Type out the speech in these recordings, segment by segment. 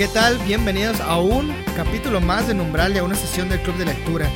¿Qué tal? Bienvenidos a un capítulo más de Numbral y a una sesión del Club de Lectura.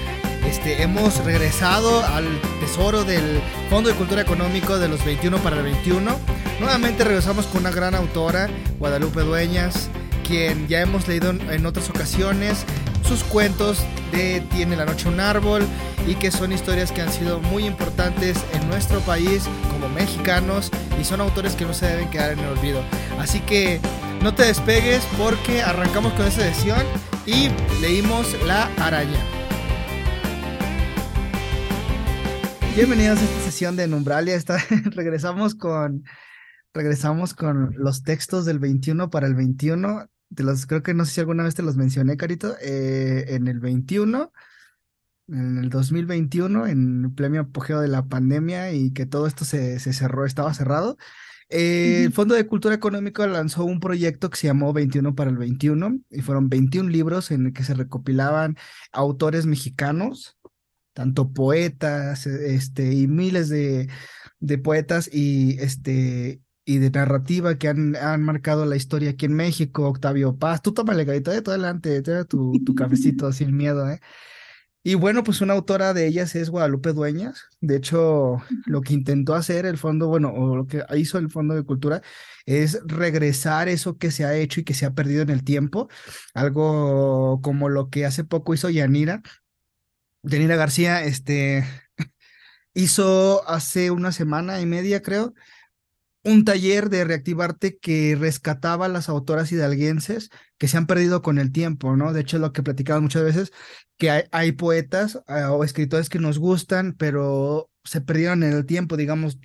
Este, hemos regresado al tesoro del Fondo de Cultura Económico de los 21 para el 21. Nuevamente regresamos con una gran autora, Guadalupe Dueñas, quien ya hemos leído en otras ocasiones sus cuentos de Tiene la noche un árbol y que son historias que han sido muy importantes en nuestro país como mexicanos y son autores que no se deben quedar en el olvido. Así que no te despegues porque arrancamos con esta sesión y leímos La araña. Bienvenidos a esta sesión de Numbralia. regresamos con regresamos con los textos del 21 para el 21. Te los, creo que no sé si alguna vez te los mencioné, Carito. Eh, en el 21, en el 2021, en el premio apogeo de la pandemia y que todo esto se cerró, estaba cerrado. Eh, el Fondo de Cultura Económica lanzó un proyecto que se llamó 21 para el 21 y fueron 21 libros en el que se recopilaban autores mexicanos, tanto poetas, este, y miles de, de poetas y, este, y de narrativa que han, han, marcado la historia aquí en México, Octavio Paz, tú tómale, Garito, de todo adelante, tu, tu cafecito sin miedo, ¿eh? Y bueno, pues una autora de ellas es Guadalupe Dueñas. De hecho, lo que intentó hacer el fondo, bueno, o lo que hizo el Fondo de Cultura es regresar eso que se ha hecho y que se ha perdido en el tiempo. Algo como lo que hace poco hizo Yanira. Yanira García, este, hizo hace una semana y media, creo, un taller de reactivarte que rescataba a las autoras hidalguenses que se han perdido con el tiempo, ¿no? De hecho, lo que platicamos muchas veces, que hay, poetas ah, o escritores que nos gustan, pero se perdieron en el tiempo, digamos,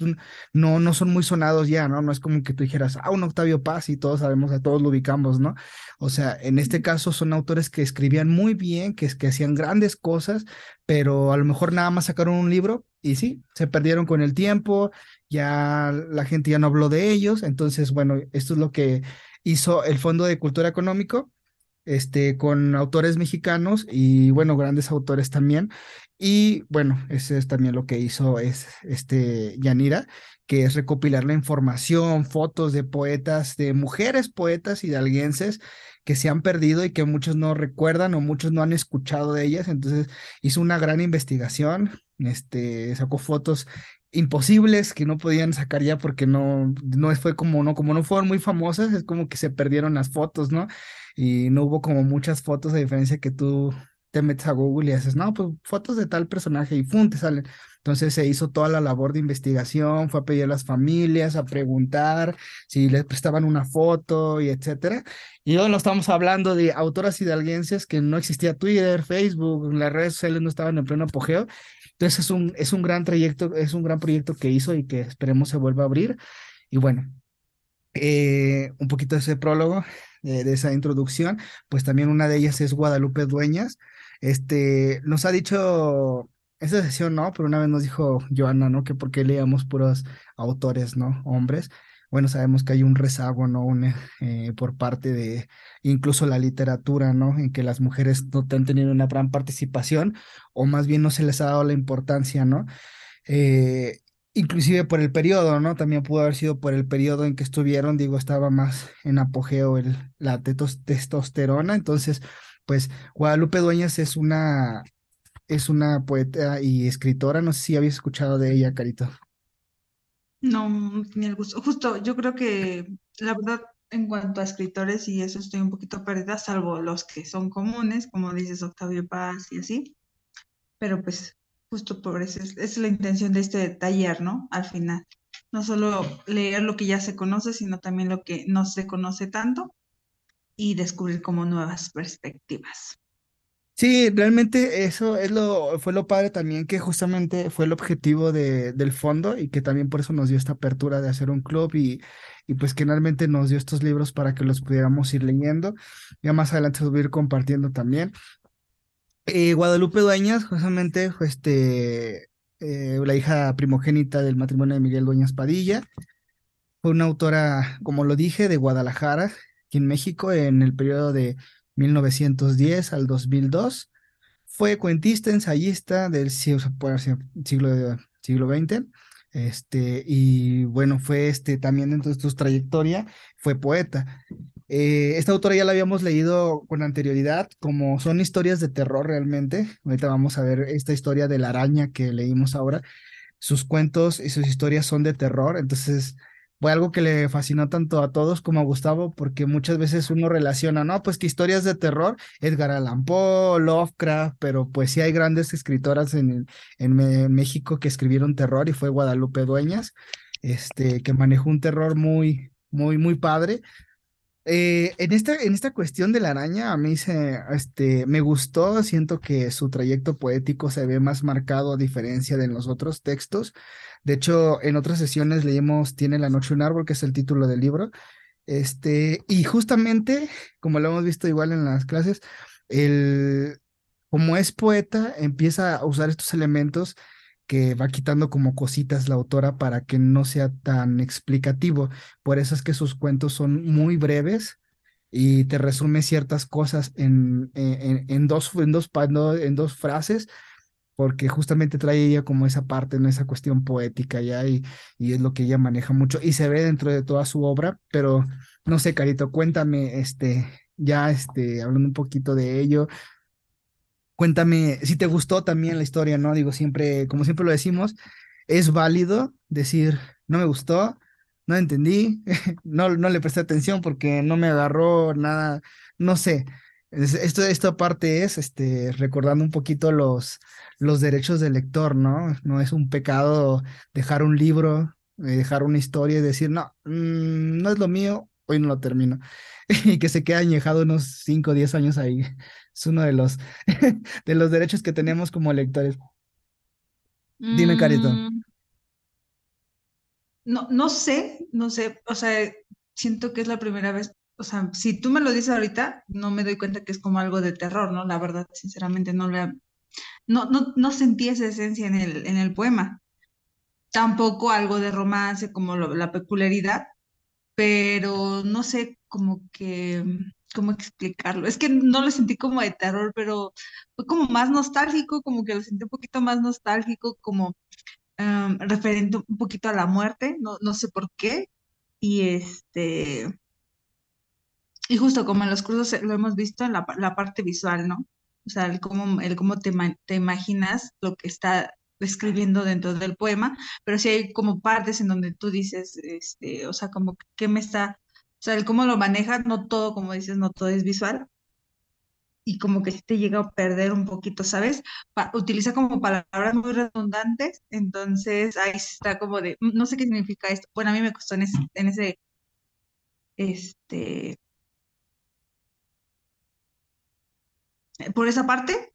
no, no son muy sonados ya, ¿no? No es como que tú dijeras, ah, un Octavio Paz y todos sabemos, a todos lo ubicamos, ¿no? O sea, en este caso son autores que escribían muy bien, que, que hacían grandes cosas, pero a lo mejor nada más sacaron un libro y sí, se perdieron con el tiempo, ya la gente ya no habló de ellos, entonces, bueno, esto es lo que hizo el Fondo de Cultura Económico, este, con autores mexicanos y, bueno, grandes autores también. Y, bueno, ese es también lo que hizo es, este, Yanira, que es recopilar la información, fotos de poetas, de mujeres poetas hidalguenses que se han perdido y que muchos no recuerdan o muchos no han escuchado de ellas. Entonces hizo una gran investigación, este, sacó fotos imposibles que no podían sacar ya porque no, no fue como no, como no fueron muy famosas, es como que se perdieron las fotos, ¿no? Y no hubo como muchas fotos, a diferencia que tú te metes a Google y haces, no, pues fotos de tal personaje y ¡fum! te salen. Entonces se hizo toda la labor de investigación, fue a pedir a las familias, a preguntar si les prestaban una foto y etcétera. Y hoy no estamos hablando de autoras hidalguenses que no existía Twitter, Facebook, las redes sociales no estaban en pleno apogeo entonces es un, es un gran trayecto, es un gran proyecto que hizo y que esperemos se vuelva a abrir. Y bueno, eh, un poquito de ese prólogo, de esa introducción, pues también una de ellas es Guadalupe Dueñas. Este, nos ha dicho, esa sesión no, pero una vez nos dijo Joana, ¿no? Que por qué leíamos puros autores, ¿no? Hombres bueno, sabemos que hay un rezago, ¿no? Eh, por parte de incluso la literatura, ¿no? En que las mujeres no han tenido una gran participación o más bien no se les ha dado la importancia, ¿no? Eh, inclusive por el periodo, ¿no? También pudo haber sido por el periodo en que estuvieron, digo, estaba más en apogeo el, la testosterona, entonces, pues Guadalupe Dueñas es una, es una poeta y escritora, no sé si habías escuchado de ella, Carito. No, ni el gusto. Justo, yo creo que la verdad, en cuanto a escritores y eso estoy un poquito perdida, salvo los que son comunes, como dices Octavio Paz y así. Pero pues, justo por eso es, la intención de este taller, ¿no? Al final. No solo leer lo que ya se conoce, sino también lo que no se conoce tanto y descubrir como nuevas perspectivas. Sí, realmente eso es lo, fue lo padre también, que justamente fue el objetivo de, del fondo y que también por eso nos dio esta apertura de hacer un club y, y pues que realmente nos dio estos libros para que los pudiéramos ir leyendo. Ya más adelante los voy a ir compartiendo también. Eh, Guadalupe Dueñas, justamente, fue este, eh, la hija primogénita del matrimonio de Miguel Dueñas Padilla. Fue una autora, como lo dije, de Guadalajara, aquí en México, en el periodo de 1910 al 2002. Fue cuentista, ensayista del siglo, siglo, XX. Este, y bueno, fue este también dentro de su trayectoria, fue poeta. Eh, esta autora ya la habíamos leído con anterioridad, como son historias de terror realmente. Ahorita vamos a ver esta historia de la araña que leímos ahora. Sus cuentos y sus historias son de terror, entonces fue algo que le fascinó tanto a todos como a Gustavo, porque muchas veces uno relaciona, no, pues que historias de terror, Edgar Allan Poe, Lovecraft, pero pues sí hay grandes escritoras en, en México que escribieron terror y fue Guadalupe Dueñas, este, que manejó un terror muy, muy, muy padre. Eh, en, esta, en esta cuestión de la araña, a mí se, este, me gustó, siento que su trayecto poético se ve más marcado a diferencia de los otros textos. De hecho, en otras sesiones leímos Tiene la noche un árbol, que es el título del libro. Este, y justamente, como lo hemos visto igual en las clases, el, como es poeta, empieza a usar estos elementos que va quitando como cositas la autora para que no sea tan explicativo. Por eso es que sus cuentos son muy breves y te resume ciertas cosas en, en, dos, en, dos, en dos frases, porque justamente trae ella como esa parte, en esa cuestión poética ya, y, y es lo que ella maneja mucho, y se ve dentro de toda su obra, pero no sé, Carito, cuéntame, este, ya, este, hablando un poquito de ello, Cuéntame si te gustó también la historia, ¿no? Digo, siempre, como siempre lo decimos, es válido decir, no me gustó, no entendí, no, no le presté atención porque no me agarró nada, no sé. Esto, esta parte es este, recordando un poquito los, los derechos del lector, ¿no? No es un pecado dejar un libro, eh, dejar una historia y decir, no, mm, no es lo mío, hoy no lo termino. y que se quede añejado unos 5 o 10 años ahí. Es uno de los, de los derechos que tenemos como lectores. Dime, Carito. Mm, no, no sé, no sé, o sea, siento que es la primera vez, o sea, si tú me lo dices ahorita, no me doy cuenta que es como algo de terror, ¿no? La verdad, sinceramente, no le, no, no, no sentí esa esencia en el, en el poema. Tampoco algo de romance como la peculiaridad, pero no sé, como que cómo explicarlo. Es que no lo sentí como de terror, pero fue como más nostálgico, como que lo sentí un poquito más nostálgico, como referente un poquito a la muerte, no, no sé por qué. Y este, y justo como en los cursos lo hemos visto en la, parte visual, ¿no? O sea, el cómo, el cómo te, imaginas lo que está escribiendo dentro del poema, pero sí hay como partes en donde tú dices, este, o sea, como que me está o sea, el cómo lo maneja, no todo, como dices, no todo es visual. Y como que te llega a perder un poquito, ¿sabes? utiliza como palabras muy redundantes, entonces ahí está como de, mm, no sé qué significa esto. Bueno, a mí me costó en ese, en ese este, por esa parte,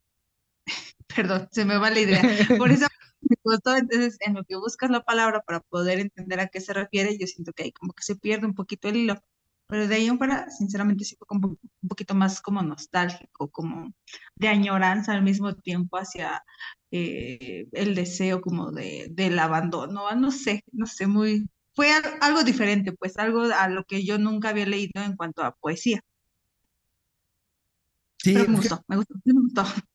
perdón, se me va la idea, por esa parte me costó, entonces en lo que buscas la palabra para poder entender a qué se refiere, yo siento que ahí como que se pierde un poquito el hilo. Pero de ahí en fuera, sinceramente, sí fue como un poquito más como nostálgico, como de añoranza al mismo tiempo hacia eh, el deseo como de, del abandono, no sé, no sé, muy, fue algo diferente, pues algo a lo que yo nunca había leído en cuanto a poesía. Sí, me gustó, me gustó, me gustó.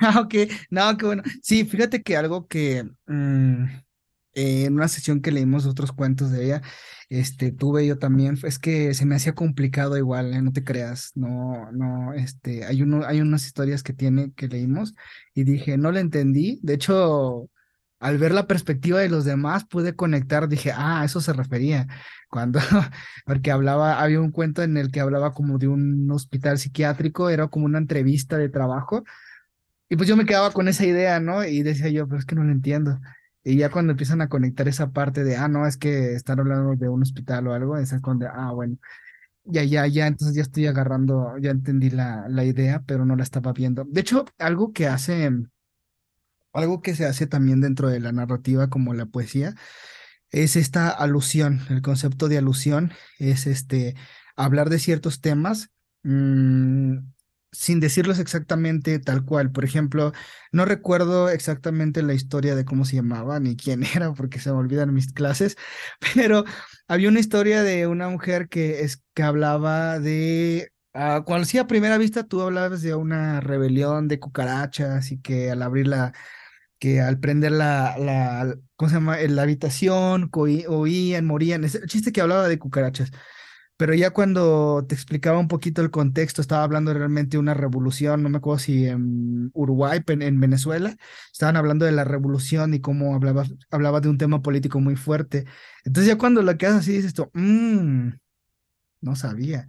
Ah, ok, no, qué bueno. Sí, fíjate que algo que mm, en una sesión que leímos otros cuentos de ella, este, tuve yo también, es que se me hacía complicado igual, ¿eh? no te creas, no, no, este, hay uno, hay unas historias que tiene que leímos y dije, no le entendí, de hecho, al ver la perspectiva de los demás pude conectar, dije, ah, a eso se refería, cuando, porque hablaba, había un cuento en el que hablaba como de un hospital psiquiátrico, era como una entrevista de trabajo, y pues yo me quedaba con esa idea, ¿no? Y decía yo, pero es que no lo entiendo. Y ya cuando empiezan a conectar esa parte de, ah, no, es que están hablando de un hospital o algo, es cuando, ah, bueno, ya, ya, ya, entonces ya estoy agarrando, ya entendí la, la idea, pero no la estaba viendo. De hecho, algo que hace, algo que se hace también dentro de la narrativa como la poesía, es esta alusión, el concepto de alusión es este, hablar de ciertos temas. Mmm, sin decirlos exactamente tal cual. Por ejemplo, no recuerdo exactamente la historia de cómo se llamaba ni quién era porque se me olvidan mis clases, pero había una historia de una mujer que, es, que hablaba de... Uh, cuando sí a primera vista tú hablabas de una rebelión de cucarachas y que al abrir la, que al prender la, ¿cómo se llama? La habitación, oían, morían. Es el chiste que hablaba de cucarachas. Pero ya cuando te explicaba un poquito el contexto, estaba hablando realmente de una revolución, no me acuerdo si en Uruguay, en, en Venezuela, estaban hablando de la revolución y cómo hablaba, de un tema político muy fuerte. Entonces ya cuando lo quedas así, dices esto, mmm, no sabía.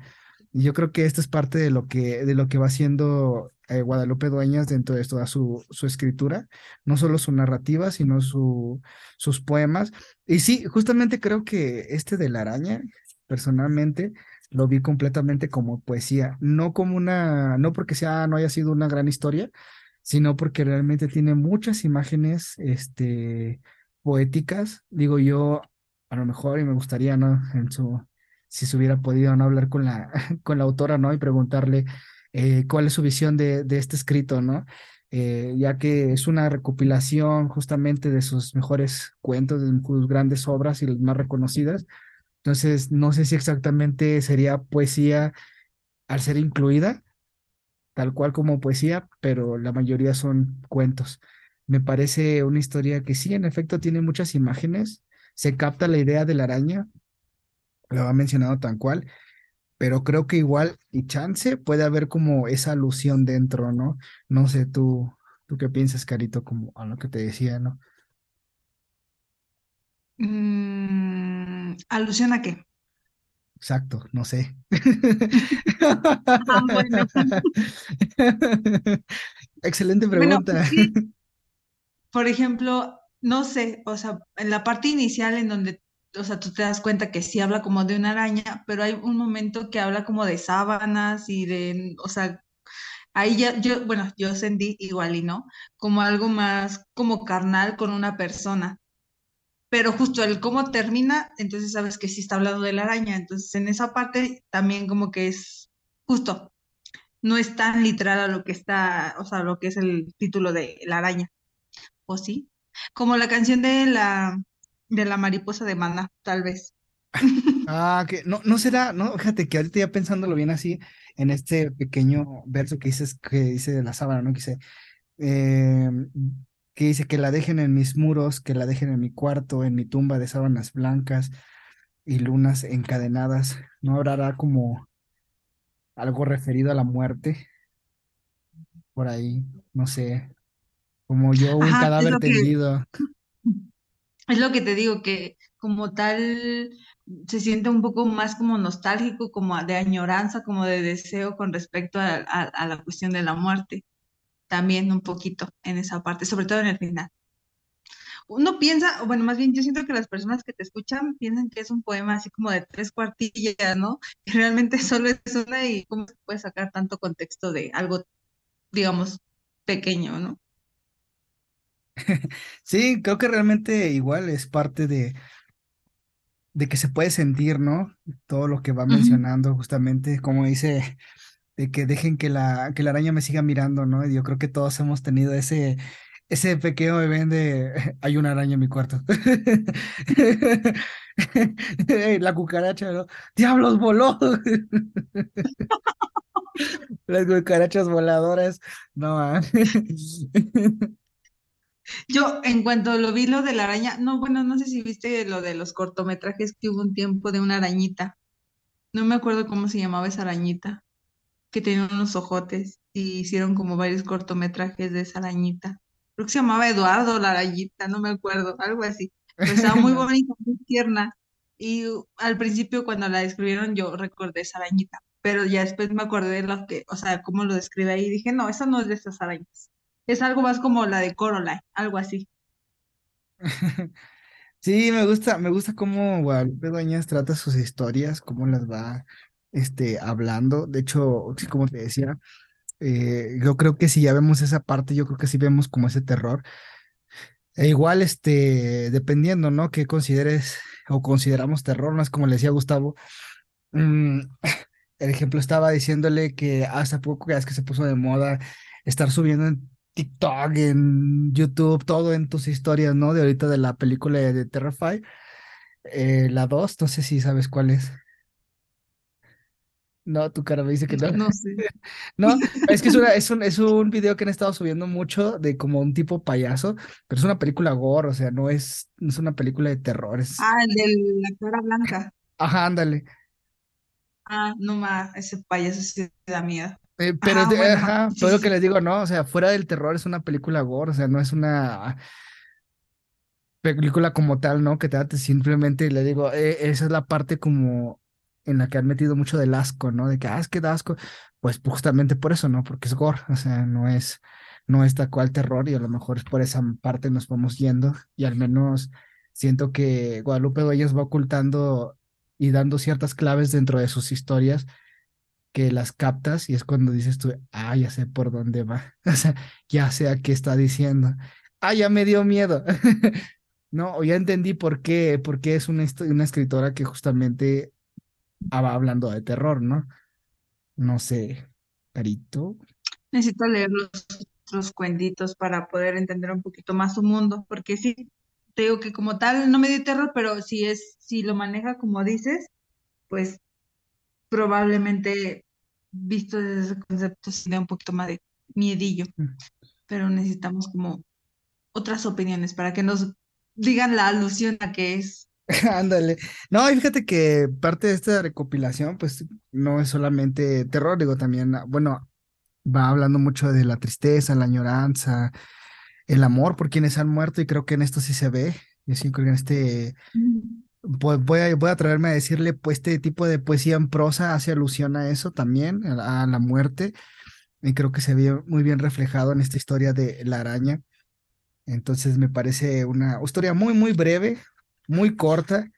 Y yo creo que esto es parte de lo que, de lo que va haciendo eh, Guadalupe Dueñas dentro de toda su, su escritura, no solo su narrativa, sino su, sus poemas. Y sí, justamente creo que este de la araña, personalmente, lo vi completamente como poesía, no como una, no porque sea, no haya sido una gran historia, sino porque realmente tiene muchas imágenes, este, poéticas. Digo yo, a lo mejor, y me gustaría, ¿no? En su, si se hubiera podido no hablar con la, con la autora, ¿no? Y preguntarle eh, cuál es su visión de, de este escrito, ¿no? Eh, ya que es una recopilación justamente de sus mejores cuentos, de sus grandes obras y las más reconocidas. Entonces, no sé si exactamente sería poesía al ser incluida, tal cual como poesía, pero la mayoría son cuentos. Me parece una historia que sí, en efecto, tiene muchas imágenes, se capta la idea de la araña, lo ha mencionado tan cual, pero creo que igual y chance puede haber como esa alusión dentro, ¿no? No sé, tú, tú qué piensas, Carito, como a lo que te decía, ¿no? Mm, ¿alusión a qué? Exacto, no sé. Ah, bueno. Excelente Bueno, pues pregunta. sí, por ejemplo, no sé, o sea, en la parte inicial en donde, o sea, tú te das cuenta que sí habla como de una araña, pero hay un momento que habla como de sábanas y de, o sea, ahí ya, yo, bueno, yo sentí igual y no, como algo más como carnal con una persona. Pero justo el cómo termina, entonces sabes que sí está hablando de la araña. Entonces en esa parte también como que es justo, no es tan literal a lo que está, o sea, lo que es el título de la araña, ¿o sí? Como la canción de la de la mariposa de Maná, tal vez. Ah, que no, no será, no, fíjate que ahorita ya pensándolo bien así, en este pequeño verso que dices, que dice de la sábana, ¿no? Que dice, eh, que dice que la dejen en mis muros, que la dejen en mi cuarto, en mi tumba de sábanas blancas y lunas encadenadas. ¿No habrá como algo referido a la muerte por ahí? No sé, como yo, un Ajá, es cadáver que tendido. es lo que te digo que como tal se siente un poco más como nostálgico, como de añoranza, como de deseo con respecto a, a a la cuestión de la muerte. También un poquito en esa parte, sobre todo en el final. Uno piensa, bueno, más bien yo siento que las personas que te escuchan piensan que es un poema así como de tres cuartillas, ¿no? Y realmente solo es una y cómo se puede sacar tanto contexto de algo, digamos, pequeño, ¿no? Sí, creo que realmente igual es parte de, de que se puede sentir, ¿no? Todo lo que va mencionando, justamente, como dice, de que dejen que la, que la araña me siga mirando, ¿no? Y yo creo que todos hemos tenido ese, ese pequeño bebé de hay una araña en mi cuarto. La cucaracha, ¿no? ¡Diablos, voló! Las cucarachas voladoras. No, ah. Yo, en cuanto lo vi lo de la araña, no, bueno, no sé si viste lo de los cortometrajes que hubo un tiempo de una arañita. No me acuerdo cómo se llamaba esa arañita, que tenía unos ojotes y hicieron como varios cortometrajes de esa arañita. Creo que se llamaba Eduardo la arañita, no me acuerdo, algo así. Pero estaba muy bonita, muy tierna. Y al principio cuando la describieron yo recordé esa arañita, pero ya después me acordé de lo que, o sea, cómo lo describe ahí y dije, no, esa no es de esas arañas. Es algo más como la de Coraline, algo así. Sí, me gusta, me gusta cómo Guadalupe Dueñas trata sus historias, cómo las va este, hablando. De hecho, como te decía, eh, yo creo que si ya vemos esa parte, yo creo que sí vemos como ese terror. E igual, este, dependiendo, ¿no? Que consideres o consideramos terror, no es como le decía Gustavo. mm, el ejemplo estaba diciéndole que hace poco que que se puso de moda estar subiendo en TikTok, en YouTube, todo en tus historias, ¿no? De ahorita de la película de, de Terrify, eh, la 2 no sé si sabes cuál es. No, tu cara me dice que no. No sé. No, es que es, una- es un, es un video que han estado subiendo mucho de como un tipo payaso, pero es una película gore, o sea, no es, no es una película de terror, es... Ah, el de la cara blanca. Ajá, ándale. Ah, no más, ese payaso sí da miedo. Eh, pero, Ajá, de- bueno, ajá, sí, pero lo sí, que sí. les digo, no, o sea, fuera del terror es una película gore, o sea, no es una película como tal, ¿no? Que te simplemente, le digo, eh, esa es la parte como en la que han metido mucho del asco, ¿no? De que, ah, es que da asco, pues justamente por eso, ¿no? Porque es gore, o sea, no es, no es tal cual terror y a lo mejor es por esa parte nos vamos yendo y al menos siento que Guadalupe Dueñas va ocultando y dando ciertas claves dentro de sus historias que las captas y es cuando dices tú, ah, ya sé por dónde va, o sea, ya sé a qué está diciendo, ah, ya me dio miedo, no, ya entendí por qué, por qué es una, escritora que justamente hablando de terror, ¿no? No sé, Carito. Necesito leer los otros cuentitos para poder entender un poquito más su mundo, porque sí, te digo que como tal no me dio terror, pero si es, si lo maneja como dices, pues probablemente visto desde ese concepto sí da un poquito más de miedillo, pero necesitamos como otras opiniones para que nos digan la alusión a qué es. Ándale. No, y fíjate que parte de esta recopilación, pues no es solamente terror, digo, también, ah, bueno, va hablando mucho de la tristeza, la añoranza, el amor por quienes han muerto, y creo que en esto sí se ve. Yo sí creo que en este, vo- voy a, voy a atreverme a decirle, pues este tipo de poesía en prosa hace alusión a eso también, a la, a la muerte, y creo que se ve muy bien reflejado en esta historia de la araña. Entonces me parece una historia muy, muy breve, muy corta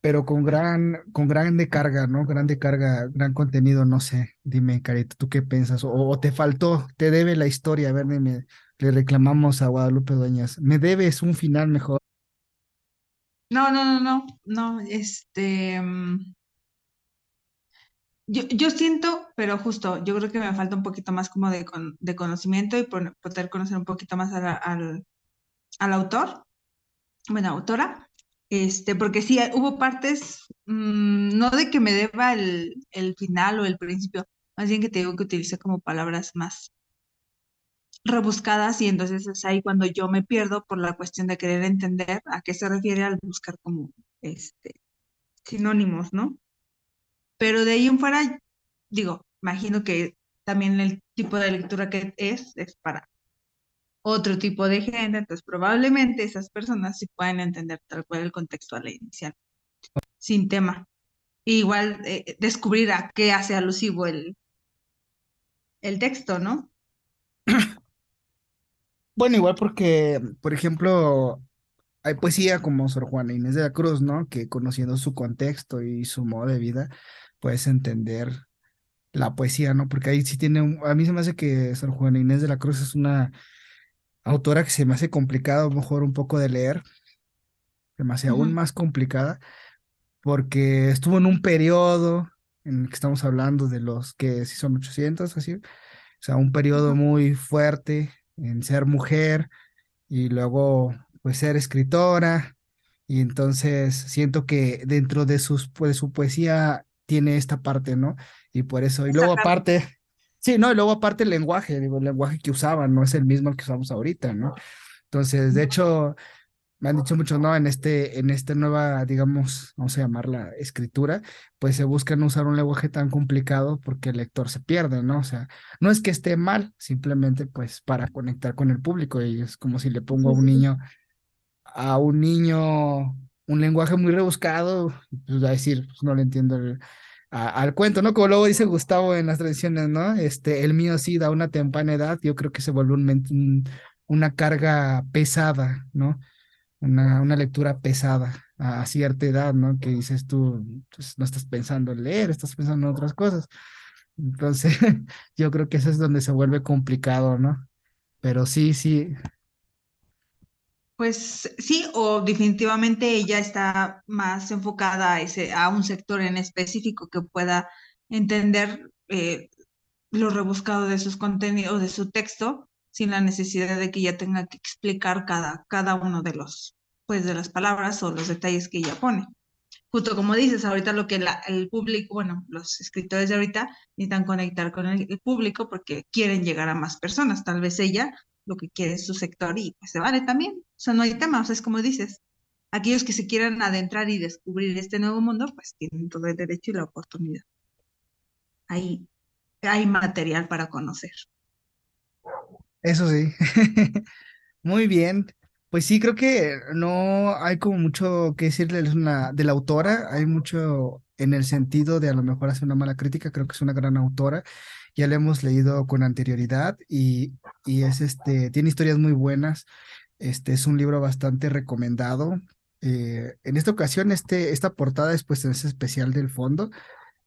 pero con gran, con grande carga, ¿no? Grande carga, gran contenido, no sé. Dime, Carito, ¿tú qué piensas? O, te faltó, te debe la historia, a ver, dime, le reclamamos a Guadalupe Dueñas, me debes un final mejor. No, no, no, no, no, este, mm, yo, yo siento, pero justo, yo creo que me falta un poquito más como de, con- de conocimiento y poder conocer un poquito más al, al autor, bueno, autora, este, porque sí, hubo partes, mm, no de que me deba el, el final o el principio, más bien que te digo que utilicé como palabras más rebuscadas y entonces es ahí cuando yo me pierdo por la cuestión de querer entender a qué se refiere al buscar como, este, sinónimos, ¿no? Pero de ahí en fuera, digo, imagino que también el tipo de lectura que es, es para otro tipo de gente, entonces probablemente esas personas sí pueden entender tal cual el contexto a la inicial, sin tema. Igual eh, descubrir a qué hace alusivo el, el texto, ¿no? Bueno, igual porque, por ejemplo, hay poesía como Sor Juana Inés de la Cruz, ¿no? Que conociendo su contexto y su modo de vida, puedes entender la poesía, ¿no? Porque ahí sí tiene un, a mí se me hace que Sor Juana Inés de la Cruz es una autora que se me hace complicado, a lo mejor un poco de leer, se me hace aún más complicada, porque estuvo en un periodo en el que estamos hablando de los que sí son 800, así, o sea, un periodo muy fuerte en ser mujer y luego pues ser escritora, y entonces siento que dentro de sus, pues, su poesía tiene esta parte, ¿no? Y por eso, y luego aparte, sí, no, y luego aparte el lenguaje, digo, el lenguaje que usaban no es el mismo que usamos ahorita, ¿no? Entonces, de hecho, me han dicho mucho, ¿no? En este, en esta nueva, digamos, vamos a llamarla escritura, pues se busca no usar un lenguaje tan complicado porque el lector se pierde, ¿no? O sea, no es que esté mal, simplemente pues para conectar con el público y es como si le pongo a un niño, a un niño un lenguaje muy rebuscado, pues va a decir, pues no le entiendo el- al cuento, ¿no? Como luego dice Gustavo en las tradiciones, ¿no? Este, el mío sí da una temprana edad, yo creo que se un- una carga pesada, ¿no? una, una lectura pesada a, a cierta edad, ¿no? Que dices tú, pues no estás pensando en leer, estás pensando en otras cosas. Entonces, yo creo que eso es donde se vuelve complicado, ¿no? Pero sí, sí, Pues sí, o definitivamente ella está más enfocada a ese, a un sector en específico que pueda entender eh, lo rebuscado de sus contenidos, de su texto, sin la necesidad de que ella tenga que explicar cada, cada uno de los, pues de las palabras o los detalles que ella pone. Justo como dices, ahorita lo que la- el público, bueno, los escritores de ahorita necesitan conectar con el, el público porque quieren llegar a más personas. Tal vez ella lo que quiere su sector y pues se vale también. O sea, no hay tema, o sea, es como dices, aquellos que se quieran adentrar y descubrir este nuevo mundo, pues tienen todo el derecho y la oportunidad. ahí hay material para conocer. Eso sí. Muy bien. Pues sí, creo que no hay como mucho que decirle de la autora. Hay mucho en el sentido de a lo mejor hacer una mala crítica. Creo que es una gran autora. Ya la hemos leído con anterioridad y, y es este, tiene historias muy buenas. Este es un libro bastante recomendado. Eh, en esta ocasión, este, esta portada es pues es especial del fondo,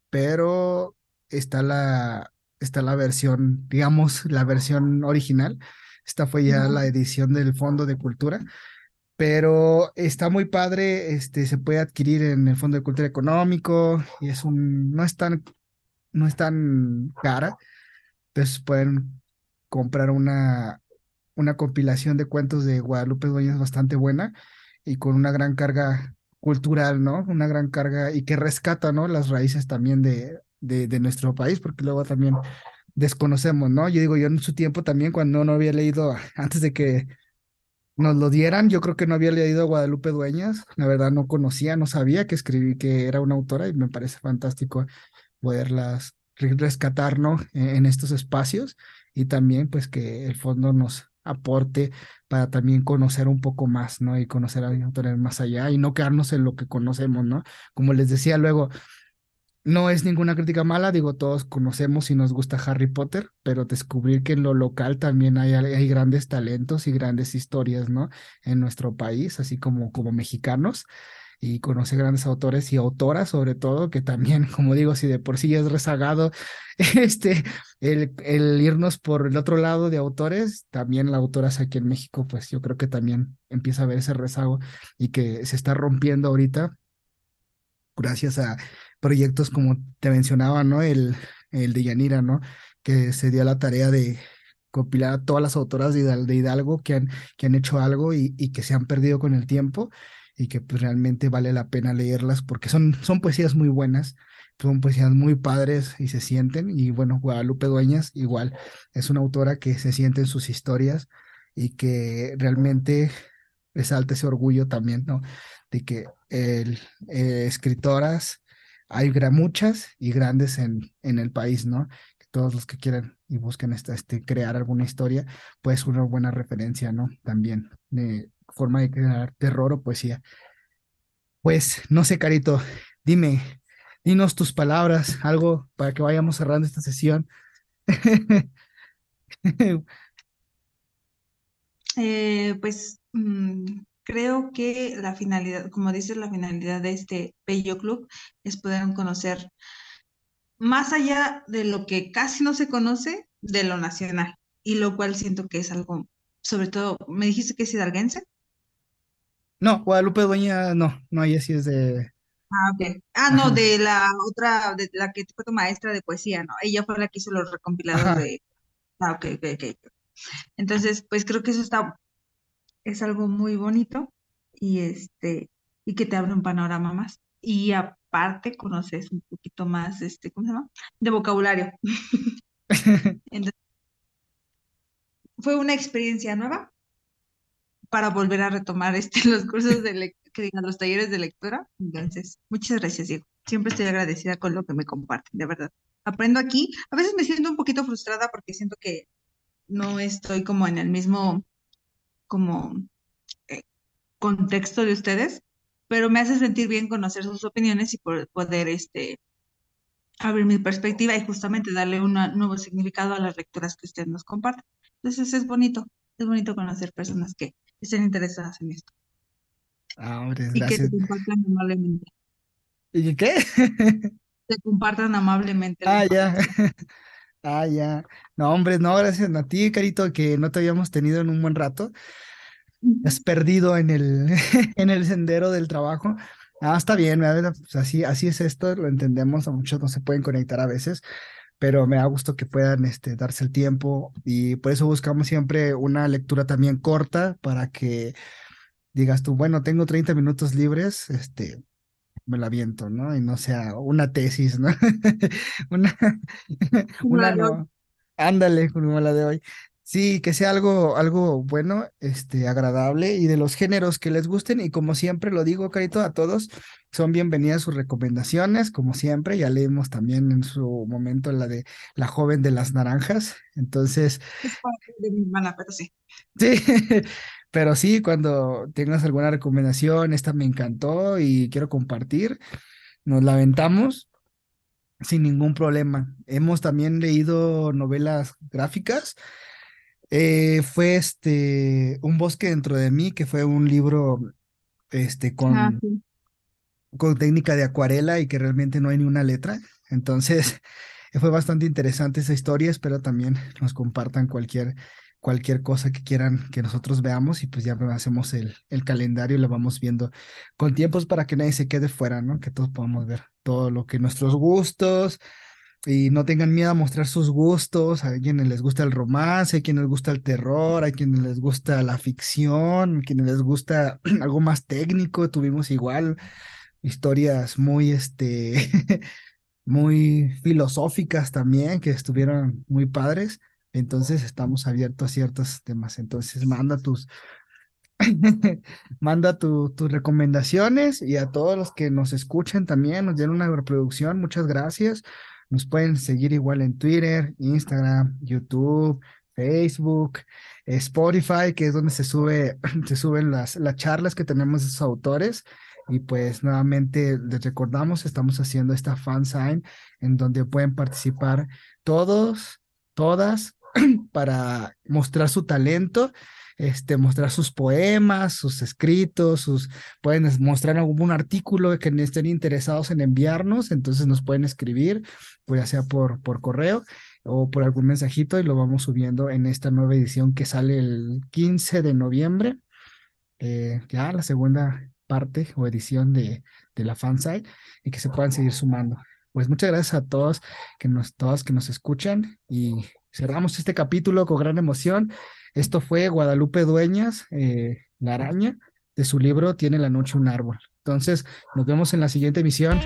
pero está la, está la versión, digamos, la versión original. Esta fue ya la edición del Fondo de Cultura, pero está muy padre, este, se puede adquirir en el Fondo de Cultura Económico y es un, no es tan, no es tan cara, entonces pueden comprar una, una compilación de cuentos de Guadalupe Dueñas bastante buena y con una gran carga cultural, ¿no? Una gran carga y que rescata, ¿no? Las raíces también de, de, nuestro país, porque luego también desconocemos, ¿no? Yo digo, yo en su tiempo también, cuando no había leído, antes de que nos lo dieran, yo creo que no había leído a Guadalupe Dueñas, la verdad no conocía, no sabía que escribí, que era una autora y me parece fantástico poderlas rescatar. E, en estos espacios y también pues que el fondo nos aporte para también conocer un poco más, ¿no? Y conocer a autores más allá y no quedarnos en lo que conocemos, ¿no? Como les decía luego, no es ninguna crítica mala, digo, todos conocemos y nos gusta Harry Potter, pero descubrir que en lo local también hay, hay grandes talentos y grandes historias, ¿no? En nuestro país, así como, como mexicanos y conoce grandes autores y autoras, sobre todo, que también, como digo, si de por sí es rezagado este, el, el irnos por el otro lado de autores, también la autoras aquí en México, pues yo creo que también empieza a ver ese rezago y que se está rompiendo ahorita gracias a proyectos como te mencionaba, ¿no? El, el de Yanira, ¿no? Que se dio la tarea de compilar a todas las autoras de, Hidalgo que han, que han hecho algo y, y, que se han perdido con el tiempo y que pues realmente vale la pena leerlas porque son, son poesías muy buenas, son poesías muy padres y se sienten y bueno, Guadalupe Dueñas igual es una autora que se siente en sus historias y que realmente resalta ese orgullo también, ¿no? De que el, eh, escritoras hay muchas y grandes en, en el país, ¿no? Que todos los que quieran y busquen este, crear alguna historia, pues una buena referencia, ¿no? También de forma de crear terror o poesía. Pues, no sé, Carito, dime, dinos tus palabras, algo para que vayamos cerrando esta sesión. eh, pues mm, creo que la finalidad, como dices, la finalidad de este bello club es poder conocer más allá de lo que casi no se conoce de lo nacional, y lo cual siento que es algo, sobre todo, me dijiste que es hidalguense. No, Guadalupe Dueña, no, no, ella sí es de... Ah, ok. Ah, no, de la otra, de la que fue tu maestra de poesía, ¿no? Ella fue la que hizo los recompilados de... Ah, ok, ok, ok. Entonces, pues creo que eso está es algo muy bonito y este y que te abre un panorama más. Y aparte conoces un poquito más, este, ¿cómo se llama? De vocabulario. fue una experiencia nueva para volver a retomar este, los cursos de digan, los talleres de lectura. Entonces, muchas gracias, Diego. Siempre estoy agradecida con lo que me comparten, de verdad. Aprendo aquí. A veces me siento un poquito frustrada porque siento que no estoy como en el mismo como eh, contexto de ustedes, pero me hace sentir bien conocer sus opiniones y poder este, abrir mi perspectiva y justamente darle un nuevo significado a las lecturas que ustedes nos comparten. Entonces es bonito, es bonito conocer personas que estén interesadas en esto. Ah, hombre, y que te compartan amablemente. ¿Y qué? te compartan amablemente. Ah, ya. Ah, ya. No, hombre, no, gracias a ti, Carito, que no te habíamos tenido en un buen rato. Has perdido en el, en el sendero del trabajo. Ah, está bien, pues así, así es esto, lo entendemos, a muchos no se pueden conectar a veces, pero me da gusto que puedan este, darse el tiempo y por eso buscamos siempre una lectura también corta para que digas tú, bueno, tengo 30 minutos libres, este, me la aviento, ¿no? Y no sea una tesis, ¿no? una, una no. Ándale, como la de hoy. Sí, que sea algo, algo bueno, este, agradable y de los géneros que les gusten. Y como siempre lo digo, Carito, a todos son bienvenidas sus recomendaciones, como siempre. Ya leímos también en su momento la de La joven de las naranjas. Entonces, Es de mi hermana, pero sí. sí, pero sí, cuando tengas alguna recomendación, esta me encantó y quiero compartir, nos la aventamos sin ningún problema. Hemos también leído novelas gráficas. Eh, fue este Un bosque dentro de mí, que fue un libro este Ah, con, sí. con técnica de acuarela y que realmente no hay ni una letra. Entonces, fue bastante interesante esa historia. Espero también nos compartan cualquier, cualquier cosa que quieran que nosotros veamos y pues ya hacemos el, el calendario y lo vamos viendo con tiempos para que nadie se quede fuera, ¿no? Que todos podamos ver todo lo que nuestros gustos y no tengan miedo a mostrar sus gustos. A quienes les gusta el romance, a quienes les gusta el terror, a quienes les gusta la ficción, quienes les gusta algo más técnico. Tuvimos igual historias muy, este, muy filosóficas también, que estuvieron muy padres. Entonces estamos abiertos a ciertos temas. Entonces manda tus, Manda tu- tus recomendaciones y a todos los que nos escuchen también, nos den una reproducción, muchas gracias. Nos pueden seguir igual en Twitter, Instagram, YouTube, Facebook, Spotify, que es donde se sube, se suben las, las charlas que tenemos de esos autores. Y pues nuevamente les recordamos, estamos haciendo esta fan sign en donde pueden participar todos, todas, para mostrar su talento este, mostrar sus poemas, sus escritos, sus, pueden mostrar algún artículo que estén interesados en enviarnos, entonces nos pueden escribir, pues ya sea por, por correo o por algún mensajito y lo vamos subiendo en esta nueva edición que sale el 15 de noviembre, eh, ya la segunda parte o edición de, de la fansite y que se puedan seguir sumando. Pues muchas gracias a todos que nos, todas que nos escuchan y cerramos este capítulo con gran emoción. Esto fue Guadalupe Dueñas, eh, La Araña, de su libro Tiene la noche un árbol. Entonces, nos vemos en la siguiente emisión.